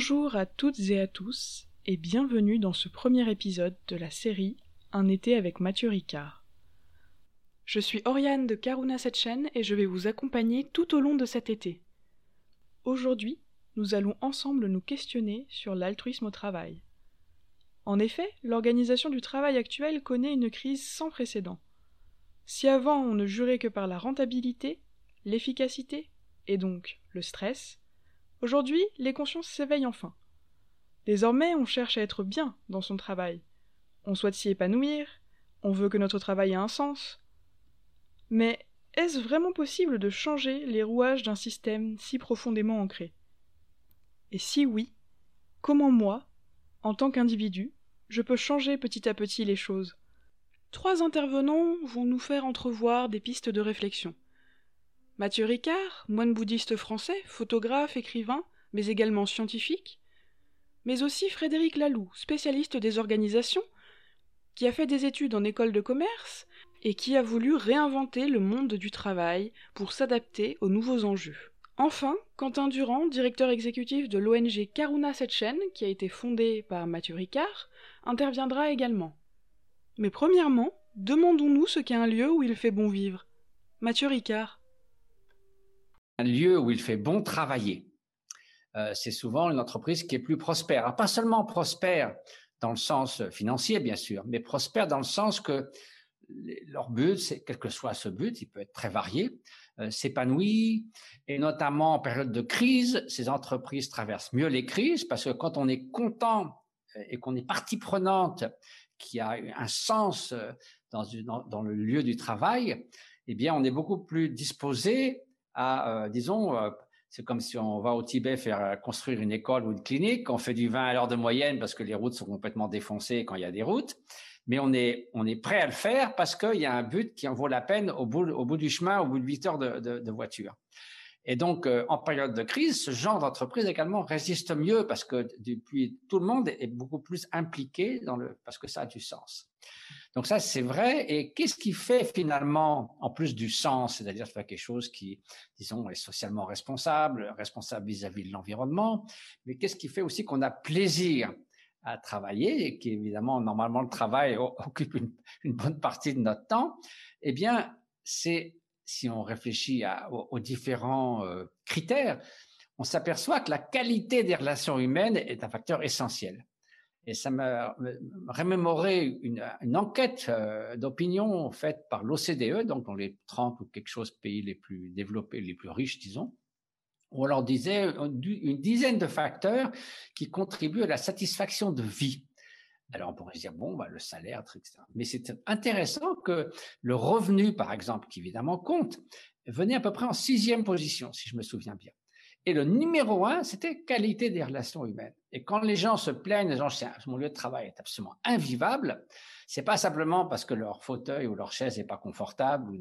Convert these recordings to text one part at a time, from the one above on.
Bonjour à toutes et à tous et bienvenue dans ce premier épisode de la série Un été avec Mathieu Ricard. Je suis Oriane de Karuna Setchen et je vais vous accompagner tout au long de cet été. Aujourd'hui, nous allons ensemble nous questionner sur l'altruisme au travail. En effet, l'organisation du travail actuelle connaît une crise sans précédent. Si avant on ne jurait que par la rentabilité, l'efficacité et donc le stress, Aujourd'hui, les consciences s'éveillent enfin. Désormais, on cherche à être bien dans son travail. On souhaite s'y épanouir, on veut que notre travail ait un sens. Mais est-ce vraiment possible de changer les rouages d'un système si profondément ancré? Et si oui, comment moi, en tant qu'individu, je peux changer petit à petit les choses? Trois intervenants vont nous faire entrevoir des pistes de réflexion. Mathieu Ricard, moine bouddhiste français, photographe, écrivain, mais également scientifique, mais aussi Frédéric Laloux, spécialiste des organisations, qui a fait des études en école de commerce et qui a voulu réinventer le monde du travail pour s'adapter aux nouveaux enjeux. Enfin, Quentin Durand, directeur exécutif de l'ONG Karuna Setchen, qui a été fondée par Mathieu Ricard, interviendra également. Mais premièrement, demandons-nous ce qu'est un lieu où il fait bon vivre. Mathieu Ricard un lieu où il fait bon travailler. Euh, c'est souvent une entreprise qui est plus prospère. pas seulement prospère dans le sens financier, bien sûr, mais prospère dans le sens que leur but, quel que soit ce but, il peut être très varié, euh, s'épanouit, et notamment en période de crise, ces entreprises traversent mieux les crises parce que quand on est content euh, et qu'on est partie prenante, qui a un sens dans, dans, le lieu du travail, eh bien, on est beaucoup plus disposé à, euh, disons, euh, c'est comme si on va au Tibet faire euh, construire une école ou une clinique, on fait du vin à l'heure de moyenne parce que les routes sont complètement défoncées quand il y a des routes, mais on est, on est prêt à le faire parce qu'il y a un but qui en vaut la peine au bout, au bout du chemin, au bout de 8 heures de, de, de voiture. Et donc, en période de crise, ce genre d'entreprise également résiste mieux parce que depuis, tout le monde est beaucoup plus impliqué dans le, parce que ça a du sens. Donc ça, c'est vrai. Et qu'est-ce qui fait finalement, en plus du sens, c'est-à-dire faire quelque chose qui, disons, est socialement responsable, responsable vis-à-vis de l'environnement, mais qu'est-ce qui fait aussi qu'on a plaisir à travailler et qui évidemment, normalement, le travail occupe une, bonne partie de notre temps, eh bien, c'est, si on réfléchit aux, différents euh, critères, on s'aperçoit que la qualité des relations humaines est un facteur essentiel. Et ça m'a remémoré une, enquête euh, d'opinion faite par l'OCDE, donc dans les 30 ou quelque chose pays les plus développés, les plus riches, disons, où on leur disait une dizaine de facteurs qui contribuent à la satisfaction de vie. Alors on pourrait se dire, bon, bah, le salaire, etc. Mais c'est intéressant que le revenu, par exemple, qui évidemment compte, venait à peu près en sixième position, si je me souviens bien. Et le numéro un, c'était qualité des relations humaines. Et quand les gens se plaignent, les gens, mon lieu de travail est absolument invivable, c'est pas simplement parce que leur fauteuil ou leur chaise n'est pas confortable ou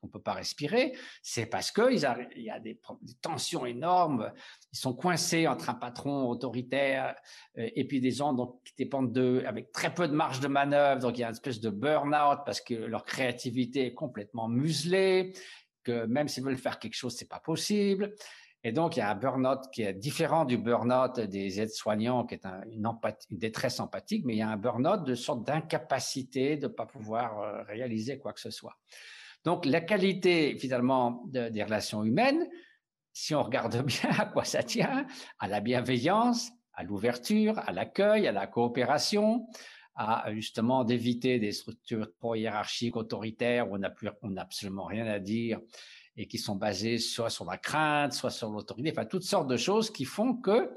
qu'on peut pas respirer, c'est parce que il y a des, tensions énormes, ils sont coincés entre un patron autoritaire euh, et puis des gens donc, qui dépendent d'eux avec très peu de marge de manœuvre, donc il y a une espèce de burn-out parce que leur créativité est complètement muselée, que même s'ils veulent faire quelque chose, c'est pas possible. Et donc, il y a un burn-out qui est différent du burn-out des aides-soignants, qui est une, une, détresse empathique, mais il y a un burn-out de sorte d'incapacité de ne pas pouvoir euh, réaliser quoi que ce soit. Donc, la qualité, finalement, des relations humaines, si on regarde bien à quoi ça tient, à la bienveillance, à l'ouverture, à l'accueil, à la coopération, à justement d'éviter des structures trop hiérarchiques, autoritaires, où on n'a absolument rien à dire, et qui sont basées soit sur la crainte, soit sur l'autorité, enfin toutes sortes de choses qui font que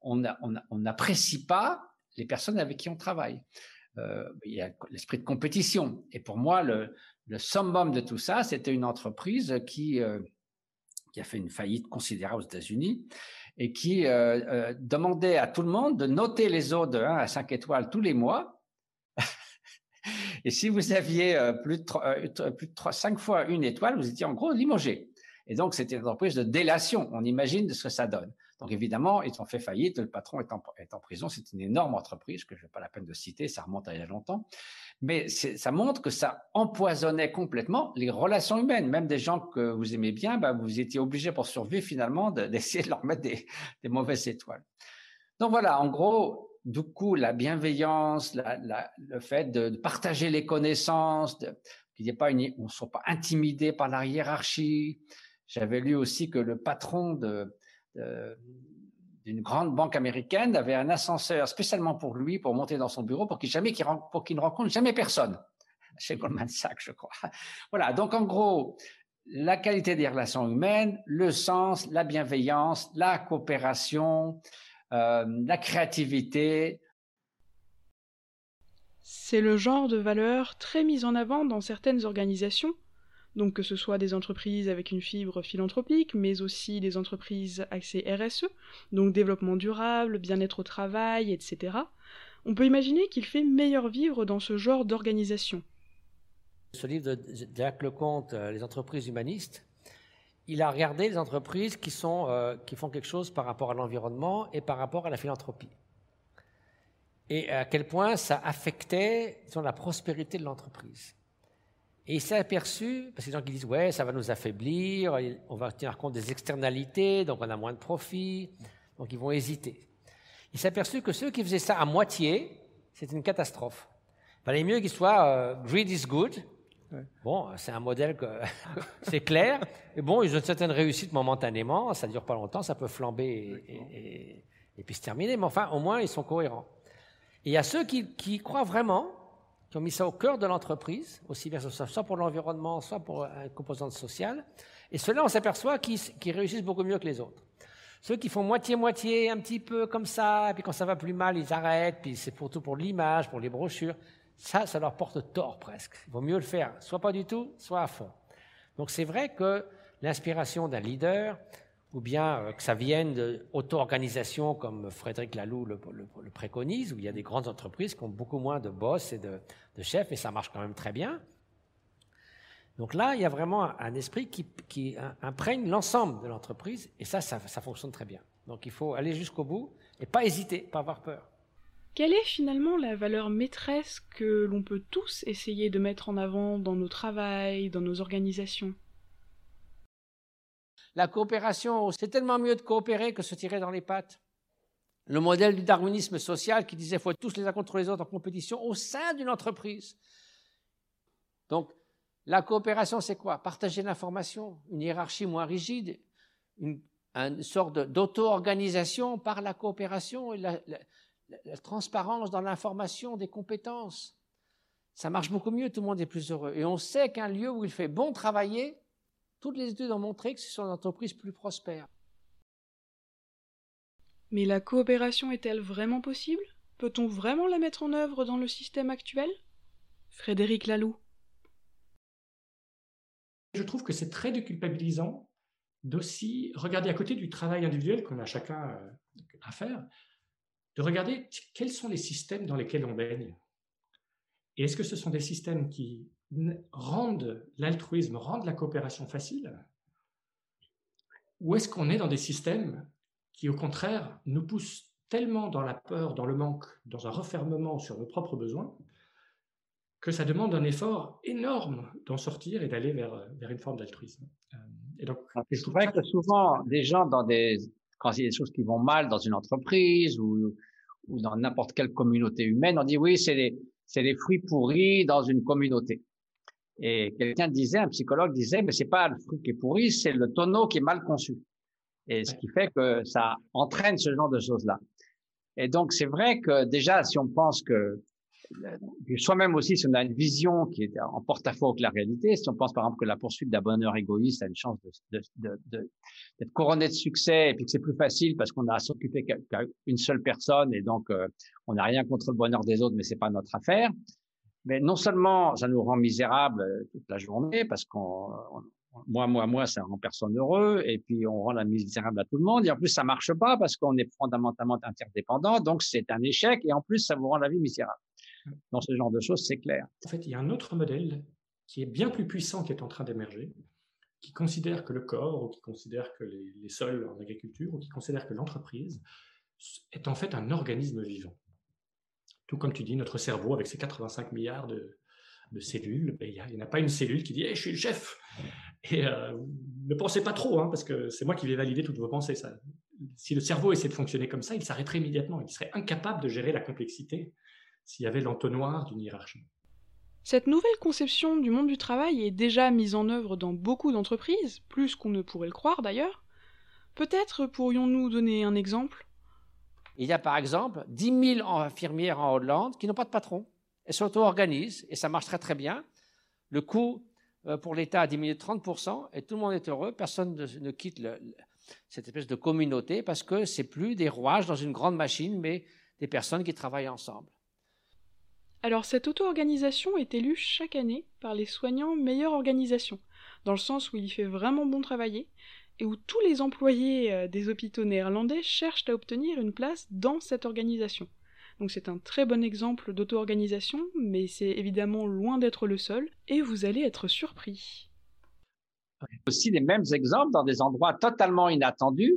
on n'apprécie pas les personnes avec qui on travaille. Euh, il y a l'esprit de compétition. Et pour moi, le, le summum de tout ça, c'était une entreprise qui, euh, qui a fait une faillite considérable aux États-Unis et qui euh, euh demandait à tout le monde de noter les autres de 1 à 5 étoiles tous les mois et si vous aviez plus de, 3, euh, plus de 3, 5 fois une étoile, vous étiez en gros limogé. Et donc, c'était une entreprise de délation. On imagine ce que ça donne. Donc, évidemment, ils ont fait faillite. Le patron est en, prison. C'est une énorme entreprise que je n'ai pas la peine de citer. Ça remonte à il y a longtemps. Mais ça montre que ça empoisonnait complètement les relations humaines. Même des gens que vous aimez bien, bah, vous étiez obligé pour survivre finalement d'essayer de, leur mettre des, des mauvaises étoiles. Donc voilà, en gros, du coup, la bienveillance, le fait de, partager les connaissances, qu'il n'y ait pas une, on ne soit pas intimidé par la hiérarchie. J'avais lu aussi que le patron de, d'une grande banque américaine avait un ascenseur spécialement pour lui, pour monter dans son bureau, pour qu'il jamais, pour qu'il ne rencontre jamais personne. Chez Goldman Sachs, je crois. Voilà. Donc, en gros, la qualité des relations humaines, le sens, la bienveillance, la coopération, euh, la créativité. C'est le genre de valeur très mise en avant dans certaines organisations, donc que ce soit des entreprises avec une fibre philanthropique, mais aussi des entreprises axées RSE, donc développement durable, bien-être au travail, etc. On peut imaginer qu'il fait meilleur vivre dans ce genre d'organisation. Ce livre de Jacques Lecomte, euh, Les entreprises humanistes, il a regardé les entreprises euh, qui font quelque chose par rapport à l'environnement et par rapport à la philanthropie. Et à quel point ça affectait la prospérité de l'entreprise. Et il s'est aperçu, parce que les gens qui disent, ouais, ça va nous affaiblir, on va tenir compte des externalités, donc on a moins de profit, donc ils vont hésiter. Il s'est aperçu que ceux qui faisaient ça à moitié, c'était une catastrophe. Il valait mieux qu'ils soient euh, greed is good, Bon, c'est un modèle que c'est clair. Et bon, ils ont une certaine réussite momentanément. Ça ne dure pas longtemps, ça peut flamber et, puis se terminer. Mais enfin, au moins, ils sont cohérents. Et il y a ceux qui, croient vraiment, qui ont mis ça au cœur de l'entreprise, aussi bien soit pour l'environnement, soit pour une composante sociale. Et ceux-là, on s'aperçoit qu'ils réussissent beaucoup mieux que les autres. Ceux qui font moitié-moitié, un petit peu comme ça, et puis quand ça va plus mal, ils arrêtent, puis c'est pour tout pour l'image, pour les brochures ça, ça leur porte tort presque. Il vaut mieux le faire, soit pas du tout, soit à fond. Donc c'est vrai que l'inspiration d'un leader, ou bien euh, que ça vienne d'auto-organisations comme Frédéric Laloux le, préconise, où il y a des grandes entreprises qui ont beaucoup moins de boss et de, chefs, et ça marche quand même très bien. Donc là, il y a vraiment un, esprit qui, imprègne l'ensemble de l'entreprise, et ça, ça, ça fonctionne très bien. Donc il faut aller jusqu'au bout et pas hésiter, pas avoir peur. Quelle est finalement la valeur maîtresse que l'on peut tous essayer de mettre en avant dans nos travails, dans nos organisations? La coopération, c'est tellement mieux de coopérer que se tirer dans les pattes. Le modèle du darwinisme social qui disait qu'il faut tous les uns contre les autres en compétition au sein d'une entreprise. Donc, la coopération, c'est quoi? Partager l'information, une hiérarchie moins rigide, une, sorte d'auto-organisation par la coopération et la, la transparence dans l'information des compétences. Ça marche beaucoup mieux, tout le monde est plus heureux. Et on sait qu'un lieu où il fait bon travailler, toutes les études ont montré que ce sont des entreprises plus prospères. Mais la coopération est-elle vraiment possible? Peut-on vraiment la mettre en œuvre dans le système actuel? Frédéric Laloux. Je trouve que c'est très déculpabilisant d'aussi regarder à côté du travail individuel qu'on a chacun euh, à faire, de regarder quels sont les systèmes dans lesquels on baigne. Et est-ce que ce sont des systèmes qui rendent l'altruisme, rendent la coopération facile? Ou est-ce qu'on est dans des systèmes qui, au contraire, nous poussent tellement dans la peur, dans le manque, dans un refermement sur nos propres besoins, que ça demande un effort énorme d'en sortir et d'aller vers, vers une forme d'altruisme? Euh, et donc, c'est vrai que souvent, des gens dans des quand il y a des choses qui vont mal dans une entreprise ou, ou dans n'importe quelle communauté humaine, on dit oui, c'est les, c'est les fruits pourris dans une communauté. Et quelqu'un disait, un psychologue disait, mais c'est pas le fruit qui est pourri, c'est le tonneau qui est mal conçu. Et ce qui fait que ça entraîne ce genre de choses-là. Et donc, c'est vrai que déjà, si on pense que soi-même aussi, si on a une vision qui est en porte-à-faux avec la réalité, si on pense par exemple que la poursuite d'un bonheur égoïste a une chance d'être de, de, de, couronné de succès et puis que c'est plus facile parce qu'on a à s'occuper qu'une seule personne et donc euh, on n'a rien contre le bonheur des autres, mais c'est pas notre affaire. Mais non seulement ça nous rend misérables euh, toute la journée parce qu'on moi, moi, moi, ça rend personne heureux, et puis on rend la misérable à tout le monde, et en plus ça marche pas parce qu'on est fondamentalement interdépendant, donc c'est un échec, et en plus ça vous rend la vie misérable dans ce genre de choses, c'est clair. En fait, il y a un autre modèle qui est bien plus puissant qui est en train d'émerger, qui considère que le corps, ou qui considère que les, sols en agriculture, ou qui considère que l'entreprise est en fait un organisme vivant. Tout comme tu dis, notre cerveau, avec ses 85 milliards de, cellules, ben, il n'y a, pas une cellule qui dit je suis le chef !» Et euh, ne pensez pas trop, hein, parce que c'est moi qui vais valider toutes vos pensées. Si le cerveau essaie de fonctionner comme ça, il s'arrêterait immédiatement. Il serait incapable de gérer la complexité s'il y avait l'entonnoir d'une hiérarchie. Cette nouvelle conception du monde du travail est déjà mise en œuvre dans beaucoup d'entreprises, plus qu'on ne pourrait le croire d'ailleurs. Peut-être pourrions-nous donner un exemple? Il y a par exemple 10 000 infirmières en Hollande qui n'ont pas de patron. Elles s'auto-organisent et ça marche très très bien. Le coût euh, pour l'État a diminué de 30% et tout le monde est heureux. Personne ne quitte cette espèce de communauté parce que c'est plus des rouages dans une grande machine, mais des personnes qui travaillent ensemble. Alors cette auto-organisation est élue chaque année par les soignants meilleure organisation, dans le sens où il fait vraiment bon travailler, et où tous les employés euh, des hôpitaux néerlandais cherchent à obtenir une place dans cette organisation. Donc c'est un très bon exemple d'auto-organisation, mais c'est évidemment loin d'être le seul, et vous allez être surpris. Aussi les mêmes exemples dans des endroits totalement inattendus,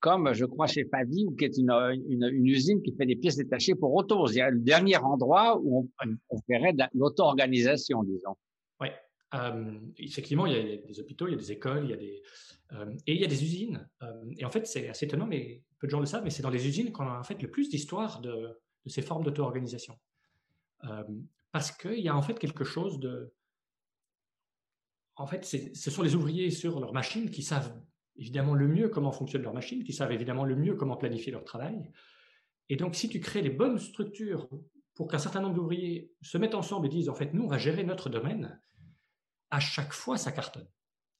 comme je crois chez Favi, qui est une, une, usine qui fait des pièces détachées pour autos. Il y a le dernier endroit où on, on ferait de l'auto-organisation, disons. Oui, euh, effectivement, il y a des hôpitaux, il y a des écoles, il y a des, euh, et il y a des usines. Euh, et en fait, c'est assez étonnant, mais peu de gens le savent, mais c'est dans les usines qu'on a en fait le plus d'histoires de, de, ces formes d'auto-organisation. parce qu'il y a en fait quelque chose de... En fait, ce sont les ouvriers sur leur machine qui savent évidemment le mieux comment fonctionne leur machine, qui savent évidemment le mieux comment planifier leur travail. Et donc, si tu crées les bonnes structures pour qu'un certain nombre d'ouvriers se mettent ensemble et disent, en fait, nous, on va gérer notre domaine, à chaque fois, ça cartonne.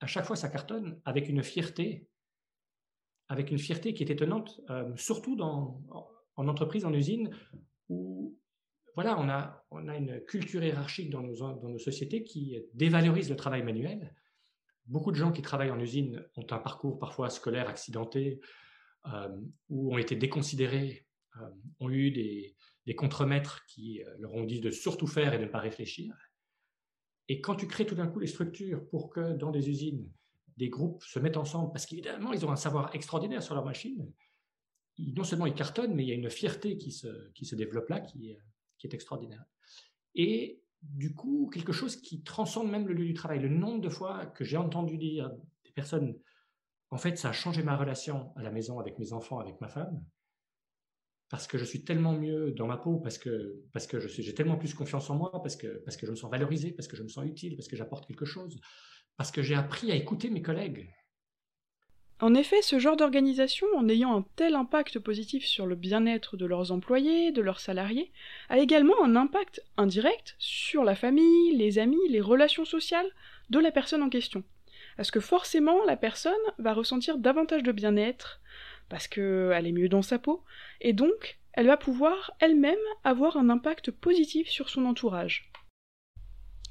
À chaque fois, ça cartonne avec une fierté, avec une fierté qui est étonnante, euh, surtout dans, en entreprise, en usine, où voilà, on a, on a une culture hiérarchique dans nos, dans nos sociétés qui dévalorise le travail manuel beaucoup de gens qui travaillent en usine ont un parcours parfois scolaire accidenté euh, ou ont été déconsidérés, euh, ont eu des, des contremaîtres qui euh, leur ont dit de surtout faire et de ne pas réfléchir. Et quand tu crées tout d'un coup les structures pour que dans des usines, des groupes se mettent ensemble, parce qu'évidemment, ils ont un savoir extraordinaire sur leur machine, non seulement ils cartonnent, mais il y a une fierté qui se, qui se développe là qui qui est extraordinaire. Et du coup quelque chose qui transcende même le lieu du travail. Le nombre de fois que j'ai entendu dire des personnes, en fait, ça a changé ma relation à la maison avec mes enfants, avec ma femme, parce que je suis tellement mieux dans ma peau, parce que, j'ai tellement plus confiance en moi, parce que, parce que je me sens valorisé, parce que je me sens utile, parce que j'apporte quelque chose, parce que j'ai appris à écouter mes collègues. En effet, ce genre d'organisation, en ayant un tel impact positif sur le bien-être de leurs employés, de leurs salariés, a également un impact indirect sur la famille, les amis, les relations sociales de la personne en question. Parce que forcément, la personne va ressentir davantage de bien-être, parce qu'elle est mieux dans sa peau, et donc elle va pouvoir elle-même avoir un impact positif sur son entourage.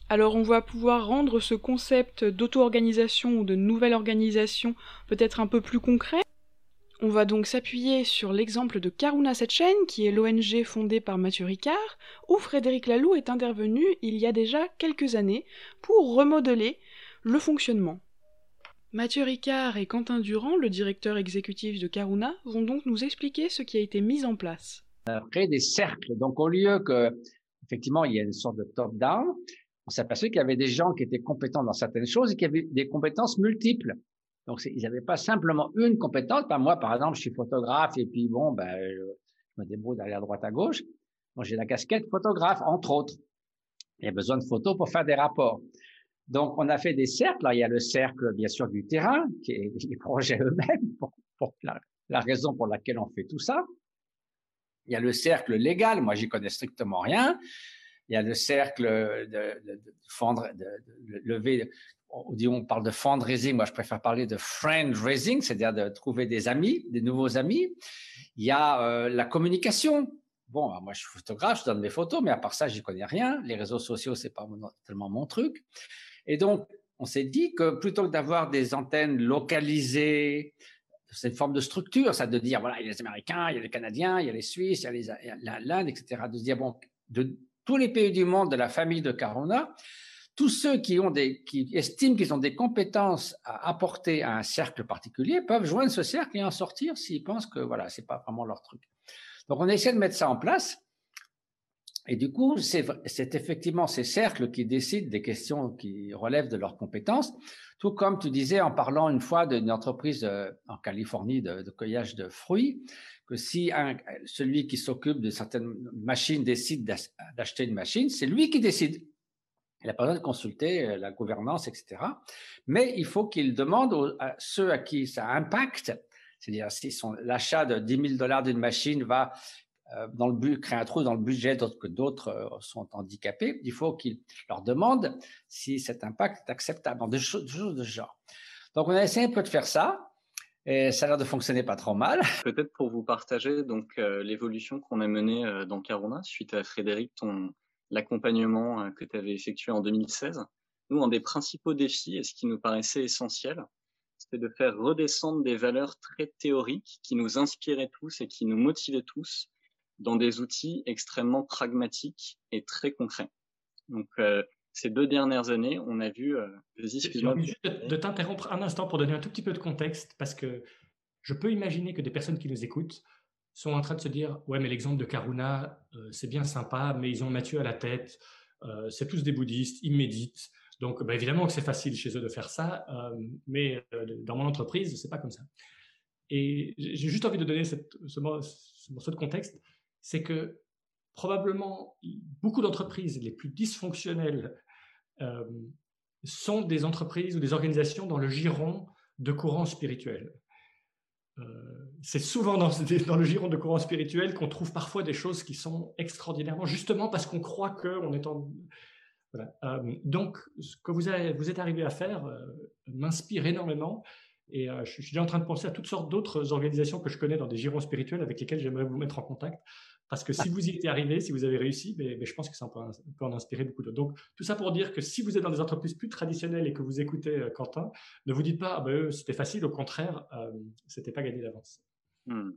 Alors on va pouvoir rendre ce concept d'auto-organisation ou de nouvelle organisation peut-être un peu plus concret. On va donc s'appuyer sur l'exemple de Karuna Setchen, qui est l'ONG fondée par Mathieu Ricard, où Frédéric Laloux est intervenu il y a déjà quelques années pour remodeler le fonctionnement. Mathieu Ricard et Quentin Durand, le directeur exécutif de Karuna, vont donc nous expliquer ce qui a été mis en place. Créer des cercles. Donc au lieu que, effectivement, il y a une sorte de top-down, on s'est aperçu qu'il y avait des gens qui étaient compétents dans certaines choses et qui avaient des compétences multiples. Donc, ils n'avaient pas simplement une compétence. Moi, par exemple, je suis photographe et puis bon, ben, je me débrouille d'aller à droite à gauche. Moi, j'ai la casquette photographe, entre autres. Il y a besoin de photos pour faire des rapports. Donc, on a fait des cercles. il y a le cercle, bien sûr, du terrain, qui est les projets eux-mêmes, pour, la, raison pour laquelle on fait tout ça. Il y a le cercle légal. Moi, j'y connais strictement rien il y a le cercle de, de, lever, on parle de fundraising, moi je préfère parler de friend raising, c'est-à-dire de trouver des amis, des nouveaux amis. Il y a euh, la communication. Bon, moi je suis photographe, je donne mes photos, mais à part ça, j'y connais rien. Les réseaux sociaux, c'est pas tellement mon truc. Et donc, on s'est dit que plutôt que d'avoir des antennes localisées, c'est une forme de structure, ça de dire, voilà, il y a les Américains, il y a les Canadiens, il y a les Suisses, il y a l'Inde, etc. De se dire, bon, de, tous les pays du monde de la famille de Carona, tous ceux qui, ont des, qui estiment qu'ils ont des compétences à apporter à un cercle particulier peuvent joindre ce cercle et en sortir s'ils pensent que voilà, c'est pas vraiment leur truc. Donc on essaie de mettre ça en place. Et du coup, c'est effectivement ces cercles qui décident des questions qui relèvent de leurs compétences, tout comme tu disais en parlant une fois d'une entreprise euh, en Californie de, cueillage de fruits, que si celui qui s'occupe de certaines machines décide d'acheter une machine, c'est lui qui décide. Il n'a pas besoin de consulter euh, la gouvernance, etc. Mais il faut qu'il demande à ceux à qui ça impacte, c'est-à-dire si l'achat de 10 000 dollars d'une machine va euh, créer un trou dans le budget, d'autres euh, sont handicapés, il faut qu'ils leur demandent si cet impact est acceptable, des choses, de ce genre. Donc, on a essayé un peu de faire ça, et ça a l'air de fonctionner pas trop mal. Peut-être pour vous partager donc euh, l'évolution qu'on a menée dans Carona suite à Frédéric, ton l'accompagnement que tu avais effectué en 2016. Nous, un des principaux défis et ce qui nous paraissait essentiel, c'était de faire redescendre des valeurs très théoriques qui nous inspiraient tous et qui nous motivaient tous dans des outils extrêmement pragmatiques et très concrets. Donc, euh, ces deux dernières années, on a vu. Euh, juste de, t'interrompre un instant pour donner un tout petit peu de contexte, parce que je peux imaginer que des personnes qui nous écoutent sont en train de se dire Ouais, mais l'exemple de Karuna, euh, c'est bien sympa, mais ils ont Mathieu à la tête, euh, c'est tous des bouddhistes, ils méditent. Donc, bah, évidemment que c'est facile chez eux de faire ça, mais dans mon entreprise, c'est pas comme ça. Et j'ai juste envie de donner ce, ce morceau de contexte c'est que probablement beaucoup d'entreprises les plus dysfonctionnelles euh, sont des entreprises ou des organisations dans le giron de courants spirituels. Euh, c'est souvent dans, dans, le giron de courants spirituels qu'on trouve parfois des choses qui sont extraordinairement, justement parce qu'on croit qu'on est en... Voilà. Euh, donc, ce que vous, avez, vous êtes arrivé à faire m'inspire énormément. Et je, suis en train de penser à toutes sortes d'autres organisations que je connais dans des girons spirituels avec lesquelles j'aimerais vous mettre en contact parce que si vous y étiez arrivé, si vous avez réussi, mais, je pense que ça peut, en inspirer beaucoup d'autres. Donc, tout ça pour dire que si vous êtes dans des entreprises plus traditionnelles et que vous écoutez euh, Quentin, ne vous dites pas, ah ben, c'était facile, au contraire, euh, c'était pas gagné d'avance. Hmm.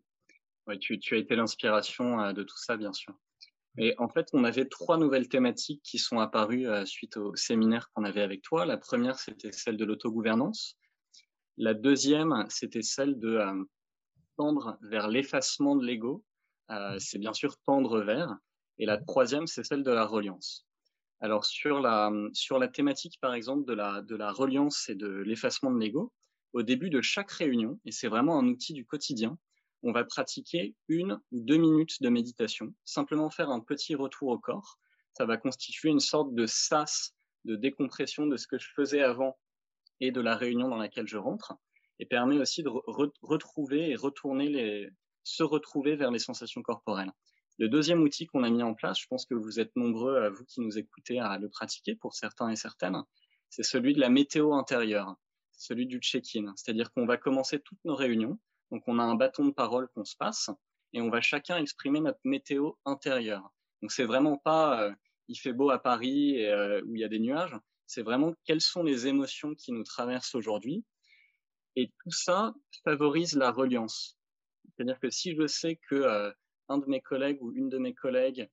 tu, as été l'inspiration euh, de tout ça, bien sûr. Et en fait, on avait trois nouvelles thématiques qui sont apparues euh, suite au séminaire qu'on avait avec toi. La première, c'était celle de l'autogouvernance. La deuxième, c'était celle de tendre vers l'effacement de l'ego euh, c'est bien sûr tendre vers. Et la troisième, c'est celle de la reliance. Alors sur la, sur la thématique, par exemple, de la, de la reliance et de l'effacement de l'ego, au début de chaque réunion, et c'est vraiment un outil du quotidien, on va pratiquer une ou deux minutes de méditation, simplement faire un petit retour au corps. Ça va constituer une sorte de sas de décompression de ce que je faisais avant et de la réunion dans laquelle je rentre, et permet aussi de retrouver et retourner les, se retrouver vers les sensations corporelles. Le deuxième outil qu'on a mis en place, je pense que vous êtes nombreux, à vous qui nous écoutez, à le pratiquer pour certains et certaines, c'est celui de la météo intérieure, celui du check-in. C'est-à-dire qu'on va commencer toutes nos réunions, donc on a un bâton de parole qu'on se passe, et on va chacun exprimer notre météo intérieure. Donc c'est vraiment pas euh, il fait beau à Paris et, euh, où il y a des nuages, c'est vraiment quelles sont les émotions qui nous traversent aujourd'hui. Et tout ça favorise la reliance. C'est-à-dire que si je sais que euh, un de mes collègues ou une de mes collègues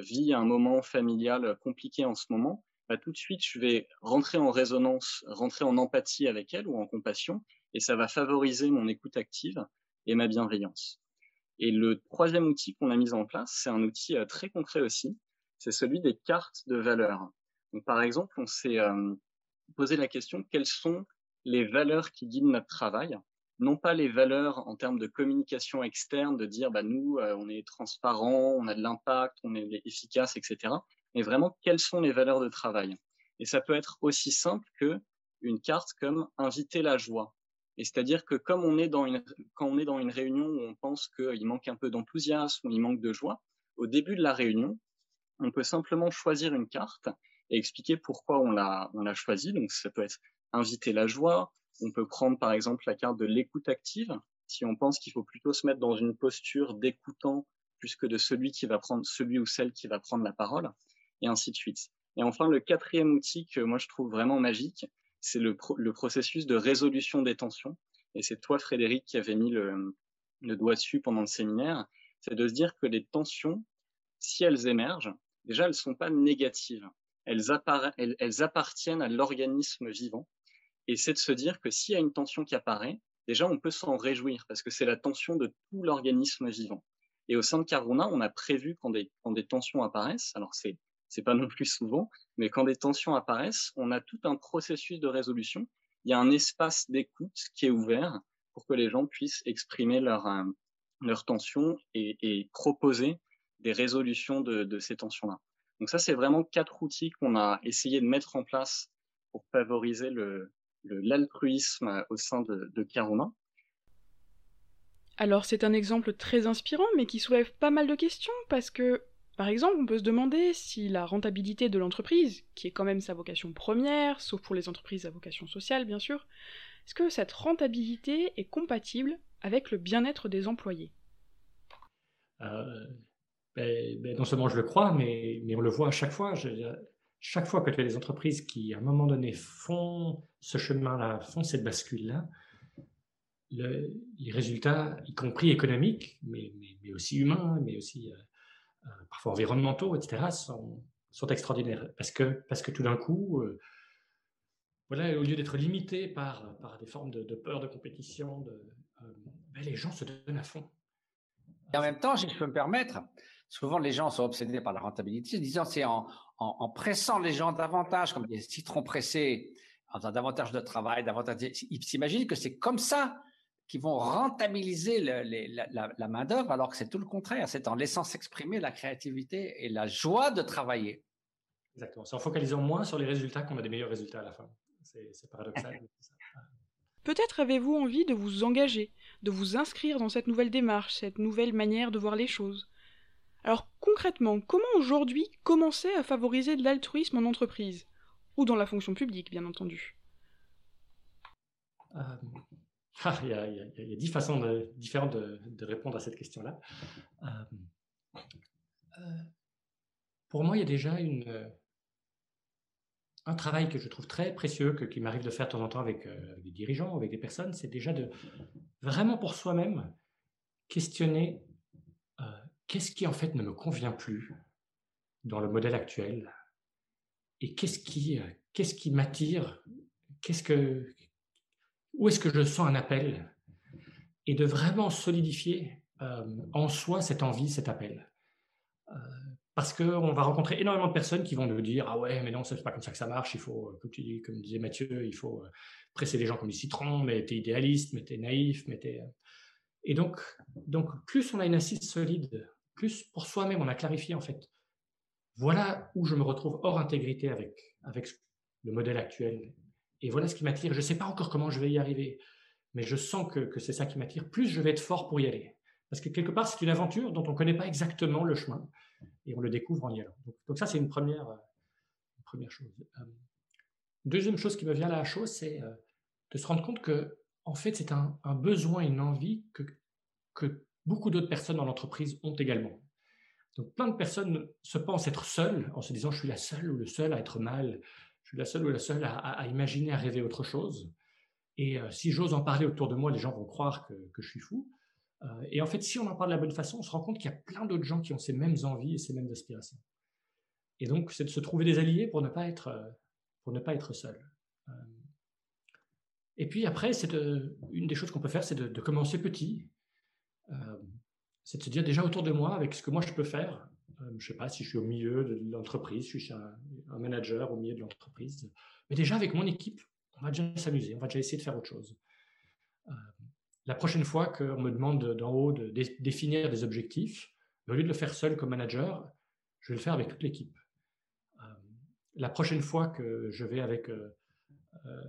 vit un moment familial compliqué en ce moment, bah, tout de suite, je vais rentrer en résonance, rentrer en empathie avec elle ou en compassion, et ça va favoriser mon écoute active et ma bienveillance. Et le troisième outil qu'on a mis en place, c'est un outil euh, très concret aussi, c'est celui des cartes de valeurs. Donc, par exemple, on s'est posé la question quelles sont les valeurs qui guident notre travail? Non pas les valeurs en termes de communication externe, de dire bah, nous, euh, on est transparent, on a de l'impact, on est efficace, etc. Mais vraiment, quelles sont les valeurs de travail? Et ça peut être aussi simple que une carte comme inviter la joie. Et c'est-à-dire que comme quand on est dans une réunion où on pense qu'il manque un peu d'enthousiasme ou il manque de joie, au début de la réunion, on peut simplement choisir une carte et expliquer pourquoi on l'a, on l'a choisie. Donc ça peut être inviter la joie, on peut prendre par exemple la carte de l'écoute active, si on pense qu'il faut plutôt se mettre dans une posture d'écoutant plus que de celui qui va prendre, celui ou celle qui va prendre la parole, et ainsi de suite. Et enfin, le quatrième outil que moi je trouve vraiment magique, c'est le, processus de résolution des tensions. Et c'est toi, Frédéric, qui avait mis le, doigt dessus pendant le séminaire. C'est de se dire que les tensions, si elles émergent, déjà, elles ne sont pas négatives. elles appartiennent à l'organisme vivant et c'est de se dire que s'il y a une tension qui apparaît, déjà on peut s'en réjouir parce que c'est la tension de tout l'organisme vivant. Et au sein de Caruna, on a prévu quand des, quand des tensions apparaissent, alors c'est c'est pas non plus souvent, mais quand des tensions apparaissent, on a tout un processus de résolution. Il y a un espace d'écoute qui est ouvert pour que les gens puissent exprimer euh, leur tension et, et, proposer des résolutions de, ces tensions-là. Donc ça, c'est vraiment quatre outils qu'on a essayé de mettre en place pour favoriser le, l'altruisme au sein de, de Caruna. Alors c'est un exemple très inspirant, mais qui soulève pas mal de questions, parce que, par exemple, on peut se demander si la rentabilité de l'entreprise, qui est quand même sa vocation première, sauf pour les entreprises à vocation sociale bien sûr, est-ce que cette rentabilité est compatible avec le bien-être des employés? Euh, ben, ben, Non seulement je le crois, mais, on le voit à chaque fois. Chaque fois que tu as des entreprises qui, à un moment donné, font ce chemin-là, font cette bascule-là, le, les résultats, y compris économiques, mais, aussi humains, mais aussi euh, parfois environnementaux, etc., sont, extraordinaires. Parce que, parce que tout d'un coup, euh, voilà, au lieu d'être limité par, par des formes de, peur de compétition, euh, ben les gens se donnent à fond. Et en même temps, si je peux me permettre, souvent les gens sont obsédés par la rentabilité, disant c'est en, en, en, pressant les gens davantage, comme des citrons pressés, en faisant davantage de travail, davantage. Ils s'imaginent que c'est comme ça qu'ils vont rentabiliser le, les, la, la, la main-d'œuvre, alors que c'est tout le contraire. C'est en laissant s'exprimer la créativité et la joie de travailler. Exactement. C'est en focalisant moins sur les résultats qu'on a des meilleurs résultats à la fin. C'est paradoxal. Peut-être avez-vous envie de vous engager, de vous inscrire dans cette nouvelle démarche, cette nouvelle manière de voir les choses. Alors concrètement, comment aujourd'hui commencer à favoriser de l'altruisme en entreprise? Ou dans la fonction publique, bien entendu euh, ah, il, y a, y a, dix façons différentes de, répondre à cette question-là. Euh, euh, pour moi, il y a déjà une, un travail que je trouve très précieux, que, qui m'arrive de faire de temps en temps avec, euh, des dirigeants, avec des personnes, c'est déjà de vraiment pour soi-même questionner euh, qu'est-ce qui en fait ne me convient plus dans le modèle actuel et qu'est-ce qui, euh, qu'est-ce qui m'attire, qu'est-ce que, où est-ce que je sens un appel et de vraiment solidifier euh, en soi cette envie, cet appel. Euh, parce qu'on va rencontrer énormément de personnes qui vont nous dire ah ouais mais non c'est pas comme ça que ça marche il faut comme tu dis comme disait Mathieu il faut presser les gens comme du citron mais t'es idéaliste mais t'es naïf mais t'es et donc donc plus on a une assise solide plus pour soi-même on a clarifié en fait voilà où je me retrouve hors intégrité avec avec le modèle actuel et voilà ce qui m'attire je sais pas encore comment je vais y arriver mais je sens que, c'est ça qui m'attire plus je vais être fort pour y aller parce que quelque part c'est une aventure dont on connaît pas exactement le chemin et on le découvre en y allant. Donc, ça, c'est une première, première chose. Euh, deuxième chose qui me vient à la chose, c'est euh, de se rendre compte que, en fait, c'est un, un, besoin, une envie que, que beaucoup d'autres personnes dans l'entreprise ont également. Donc, plein de personnes se pensent être seules en se disant je suis la seule ou le seul à être mal, je suis la seule ou la seule à, imaginer, à rêver autre chose. Et euh, si j'ose en parler autour de moi, les gens vont croire que, je suis fou. Euh, et en fait, si on en parle de la bonne façon, on se rend compte qu'il y a plein d'autres gens qui ont ces mêmes envies et ces mêmes aspirations. Et donc, c'est de se trouver des alliés pour ne pas être, euh, pour ne pas être seul. Et puis après, c'est une des choses qu'on peut faire, c'est de, commencer petit. c'est de se dire déjà autour de moi, avec ce que moi je peux faire. Je sais pas si je suis au milieu de l'entreprise, je suis un, manager au milieu de l'entreprise. Mais déjà avec mon équipe, on va déjà s'amuser, on va déjà essayer de faire autre chose la prochaine fois qu'on me demande d'en haut de dé définir des objectifs, au lieu de le faire seul comme manager, je vais le faire avec toute l'équipe. Euh, la prochaine fois que je vais avec euh, euh,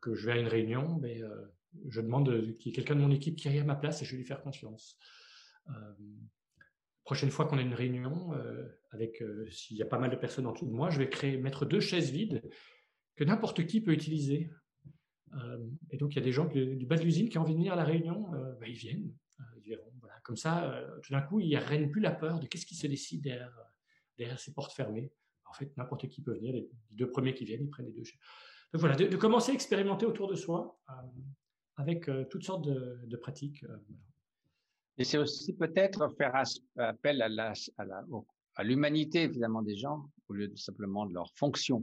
que je vais à une réunion, euh, je demande qu'il y ait quelqu'un de mon équipe qui aille à ma place et je vais lui faire confiance. Euh, prochaine fois qu'on a une réunion euh, avec s'il y a pas mal de personnes en dessous de moi, je vais créer mettre deux chaises vides que n'importe qui peut utiliser euh, et donc, il y a des gens du bas de l'usine qui ont envie de venir à la réunion, euh, bah, ils viennent, euh. Comme ça, tout d'un coup, il n'y a plus la peur de qu'est-ce qui se décide derrière, ces portes fermées. En fait, n'importe qui peut venir. Les deux premiers qui viennent, ils prennent les deux. Donc voilà, de, commencer à expérimenter autour de soi euh, avec euh, toutes sortes de, pratiques. Euh, Et c'est aussi peut-être faire appel à l'humanité, évidemment, des gens, au lieu simplement de leur fonction.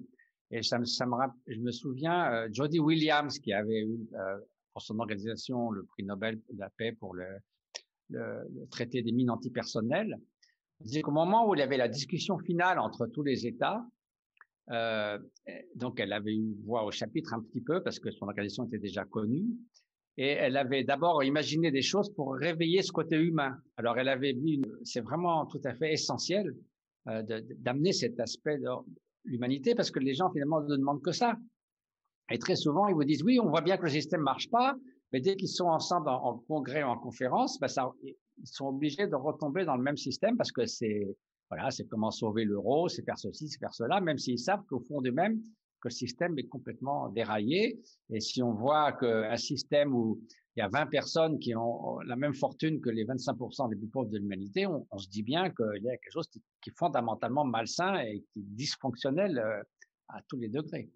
Et ça, me je me souviens, euh, Jody Williams, qui avait eu euh, pour son organisation le prix Nobel de la paix pour le, traité des mines antipersonnelles, disait qu'au moment où il y avait la discussion finale entre tous les États, euh, donc elle avait une voix au chapitre un petit peu parce que son organisation était déjà connue, et elle avait d'abord imaginé des choses pour réveiller ce côté humain. Alors elle avait vu, c'est vraiment tout à fait essentiel euh, d'amener cet aspect de l'humanité parce que les gens finalement ne demandent que ça. Et très souvent, ils vous disent, oui, on voit bien que le système marche pas, mais dès qu'ils sont ensemble en, congrès ou en conférence, ben ça, ils sont obligés de retomber dans le même système parce que c'est, voilà, c'est comment sauver l'euro, c'est faire ceci, c'est faire cela, même s'ils savent qu'au fond d'eux-mêmes, que le système est complètement déraillé. Et si on voit qu'un système où il y a 20 personnes qui ont la même fortune que les 25% les plus pauvres de l'humanité, on, se dit bien qu'il y a quelque chose qui, qui, est fondamentalement malsain et qui est dysfonctionnel euh, à tous les degrés.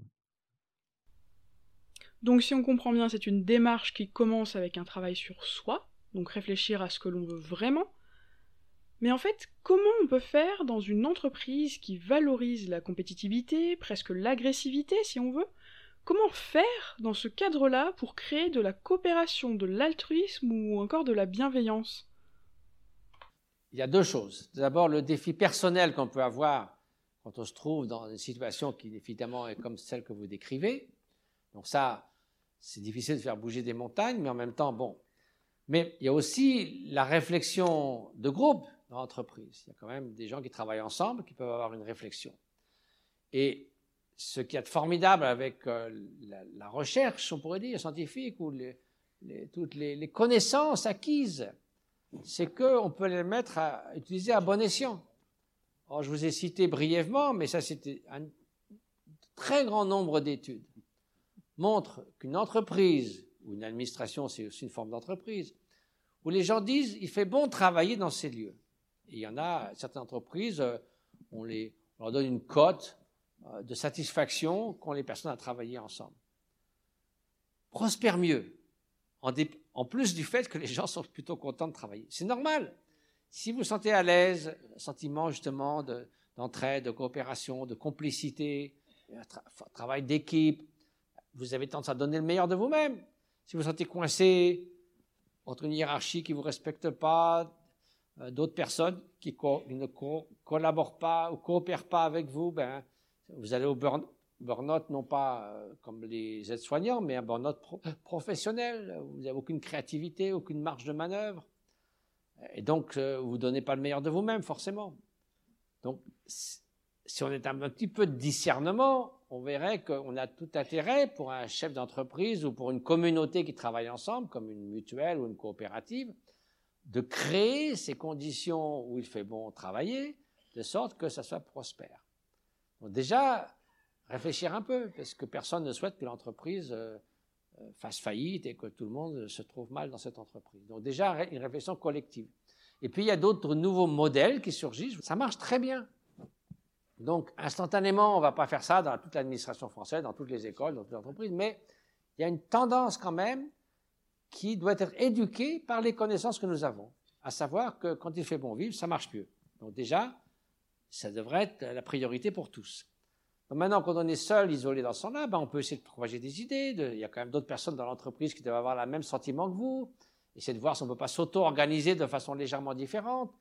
Donc si on comprend bien, c'est une démarche qui commence avec un travail sur soi, donc réfléchir à ce que l'on veut vraiment. Mais en fait, comment on peut faire dans une entreprise qui valorise la compétitivité, presque l'agressivité si on veut? Comment faire dans ce cadre-là pour créer de la coopération, de l'altruisme ou encore de la bienveillance? Il y a deux choses. D'abord, le défi personnel qu'on peut avoir quand on se trouve dans une situation qui évidemment est comme celle que vous décrivez. Donc ça, c'est difficile de faire bouger des montagnes, mais en même temps, bon. Mais il y a aussi la réflexion de groupe dans l'entreprise. Il y a quand même des gens qui travaillent ensemble, qui peuvent avoir une réflexion. Et ce qui est formidable avec euh, la, recherche, on pourrait dire, scientifique, ou toutes les, connaissances acquises, c'est qu'on peut les mettre à utiliser à bon escient. je vous ai cité brièvement, mais ça c'était un très grand nombre d'études montre qu'une entreprise, ou une administration, c'est aussi une forme d'entreprise, où les gens disent il fait bon travailler dans ces lieux. Il y en a certaines entreprises, euh, on, les, leur donne une cote euh, de satisfaction quand les personnes ont travaillé ensemble. Prospère mieux, en, plus du fait que les gens sont plutôt contents de travailler. C'est normal. Si vous sentez à l'aise, sentiment justement d'entraide, de, coopération, de complicité, travail d'équipe, vous avez tendance à donner le meilleur de vous-même. Si vous vous sentez coincé entre une hiérarchie qui ne vous respecte pas, euh, d'autres personnes qui, ne collaborent pas ou coopèrent pas avec vous, ben, vous allez au burn, out non pas euh, comme les aides-soignants, mais un burn-out professionnel. Vous n'avez aucune créativité, aucune marge de manœuvre. Et donc, euh, vous ne donnez pas le meilleur de vous-même, forcément. Donc, si on est un petit peu de discernement, on verrait qu'on a tout intérêt pour un chef d'entreprise ou pour une communauté qui travaille ensemble, comme une mutuelle ou une coopérative, de créer ces conditions où il fait bon travailler, de sorte que ça soit prospère. Donc déjà, réfléchir un peu, parce que personne ne souhaite que l'entreprise euh, euh, fasse faillite et que tout le monde se trouve mal dans cette entreprise. Donc déjà, une réflexion collective. Et puis il y a d'autres nouveaux modèles qui surgissent. Ça marche très bien. Donc, instantanément, on ne va pas faire ça dans toute l'administration française, dans toutes les écoles, dans toutes les entreprises, mais il y a une tendance quand même qui doit être éduquée par les connaissances que nous avons, à savoir que quand il fait bon vivre, ça marche mieux. Donc déjà, ça devrait être la priorité pour tous. maintenant, quand on est seul, isolé dans son lab, ben, on peut essayer de propager des idées. il y a quand même d'autres personnes dans l'entreprise qui doivent avoir le même sentiment que vous. Essayer de voir si on ne peut pas s'auto-organiser de façon légèrement différente.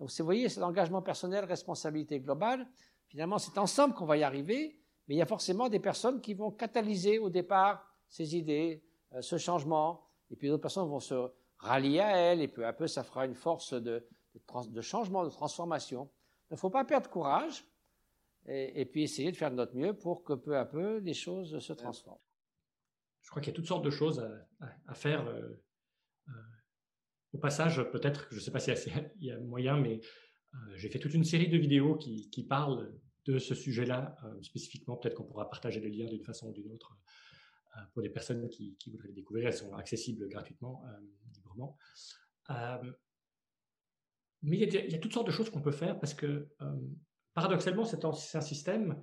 Donc, vous voyez, c'est l'engagement personnel, responsabilité globale. Finalement, c'est ensemble qu'on va y arriver, mais il y a forcément des personnes qui vont catalyser au départ ces idées, euh, ce changement, et puis d'autres personnes vont se rallier à elles, et peu à peu, ça fera une force de, changement, de transformation. Il ne faut pas perdre courage, et, puis essayer de faire de notre mieux pour que peu à peu, les choses se transforment. Je crois qu'il y a toutes sortes de choses à, faire. Euh, euh, au passage, peut-être, je ne sais pas s'il y, a moyen, mais euh, j'ai fait toute une série de vidéos qui, qui parlent de ce sujet-là spécifiquement. Peut-être qu'on pourra partager les liens d'une façon ou d'une autre pour des personnes qui, voudraient les découvrir. Elles sont accessibles gratuitement, librement. mais il y, a, toutes sortes de choses qu'on peut faire parce que, paradoxalement, c'est un, système,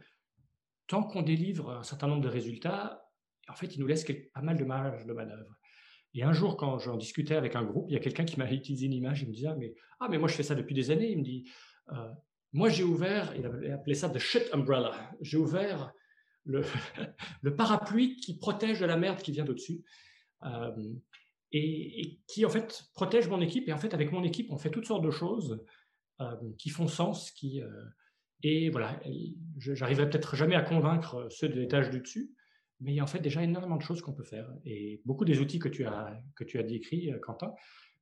tant qu'on délivre un certain nombre de résultats, en fait, il nous laisse pas mal de marge de manœuvre. Et un jour, quand j'en discutais avec un groupe, il y a quelqu'un qui m'a utilisé une image, il me disait ah, mais, ah, mais moi je fais ça depuis des années. Il me dit euh, Moi j'ai ouvert, il appelé ça the shit umbrella, j'ai ouvert le, parapluie qui protège de la merde qui vient d'au-dessus. Euh, et, qui en fait protège mon équipe. Et en fait, avec mon équipe, on fait toutes sortes de choses euh, qui font sens, qui euh, et voilà, j'arriverai peut-être jamais à convaincre ceux de l'étage du dessus, mais il y a en fait déjà énormément de choses qu'on peut faire. Et beaucoup des outils que tu as que tu as décrits, Quentin,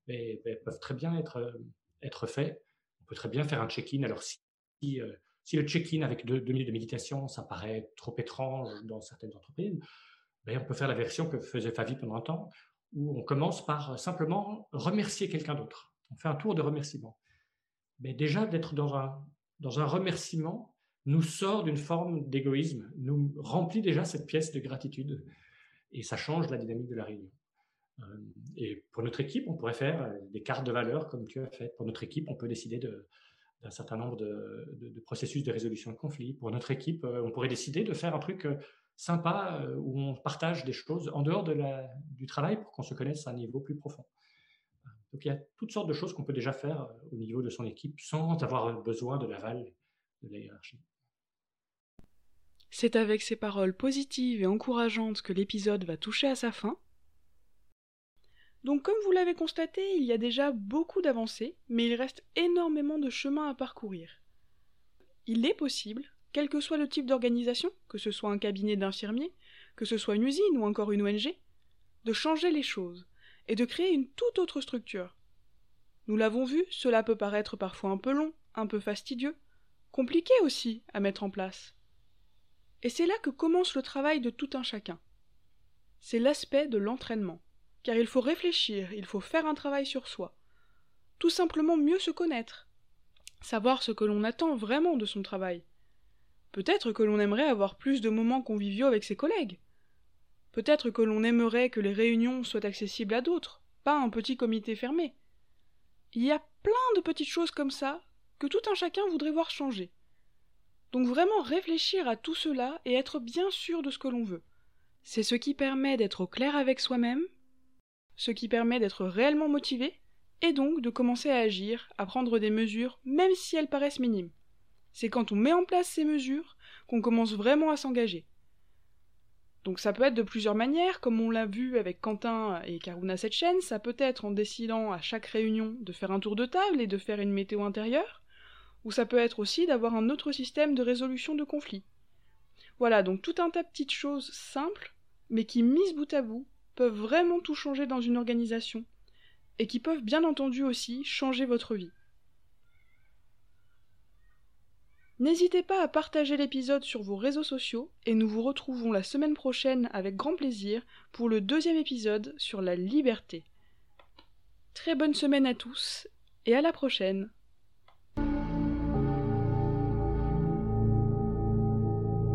mais, peuvent très bien être être faits. On peut très bien faire un check-in. Alors si le check-in avec deux, minutes de méditation, ça paraît trop étrange dans certaines entreprises, ben, on peut faire la version que faisait Favi pendant un temps, où on commence par simplement remercier quelqu'un d'autre. On fait un tour de remerciement. Mais déjà, d'être dans un, dans un remerciement nous sort d'une forme d'égoïsme, nous remplit déjà cette pièce de gratitude, et ça change la dynamique de la réunion. Euh, et pour notre équipe, on pourrait faire des cartes de valeur comme tu as fait. Pour notre équipe, on peut décider de, d'un certain nombre de, processus de résolution de conflits. Pour notre équipe, euh, on pourrait décider de faire un truc euh, sympa euh, où on partage des choses en dehors du travail pour qu'on se connaisse à un niveau plus profond. Donc il y a toutes sortes de choses qu'on peut déjà faire au niveau de son équipe sans avoir besoin de l'aval de la hiérarchie. C'est avec ces paroles positives et encourageantes que l'épisode va toucher à sa fin. Donc comme vous l'avez constaté, il y a déjà beaucoup d'avancées, mais il reste énormément de chemin à parcourir. Il est possible, quel que soit le type d'organisation, que ce soit un cabinet d'infirmiers, que ce soit une usine ou encore une ONG, de changer les choses et de créer une toute autre structure. Nous l'avons vu, cela peut paraître parfois un peu long, un peu fastidieux, compliqué aussi à mettre en place. Et c'est là que commence le travail de tout un chacun. C'est l'aspect de l'entraînement car il faut réfléchir, il faut faire un travail sur soi. Tout simplement mieux se connaître, savoir ce que l'on attend vraiment de son travail. Peut-être que l'on aimerait avoir plus de moments conviviaux avec ses collègues. Peut-être que l'on aimerait que les réunions soient accessibles à d'autres, pas un petit comité fermé. Il y a plein de petites choses comme ça que tout un chacun voudrait voir changer. Donc vraiment réfléchir à tout cela et être bien sûr de ce que l'on veut. C'est ce qui permet d'être au clair avec soi-même ce qui permet d'être réellement motivé, et donc de commencer à agir, à prendre des mesures, même si elles paraissent minimes. C'est quand on met en place ces mesures qu'on commence vraiment à s'engager. Donc ça peut être de plusieurs manières, comme on l'a vu avec Quentin et Karuna chaîne, ça peut être en décidant à chaque réunion de faire un tour de table et de faire une météo intérieure, ou ça peut être aussi d'avoir un autre système de résolution de conflits. Voilà, donc tout un tas de petites choses simples, mais qui, mises bout à bout, peuvent vraiment tout changer dans une organisation, et qui peuvent bien entendu aussi changer votre vie. N'hésitez pas à partager l'épisode sur vos réseaux sociaux et nous vous retrouvons la semaine prochaine avec grand plaisir pour le deuxième épisode sur la liberté. Très bonne semaine à tous et à la prochaine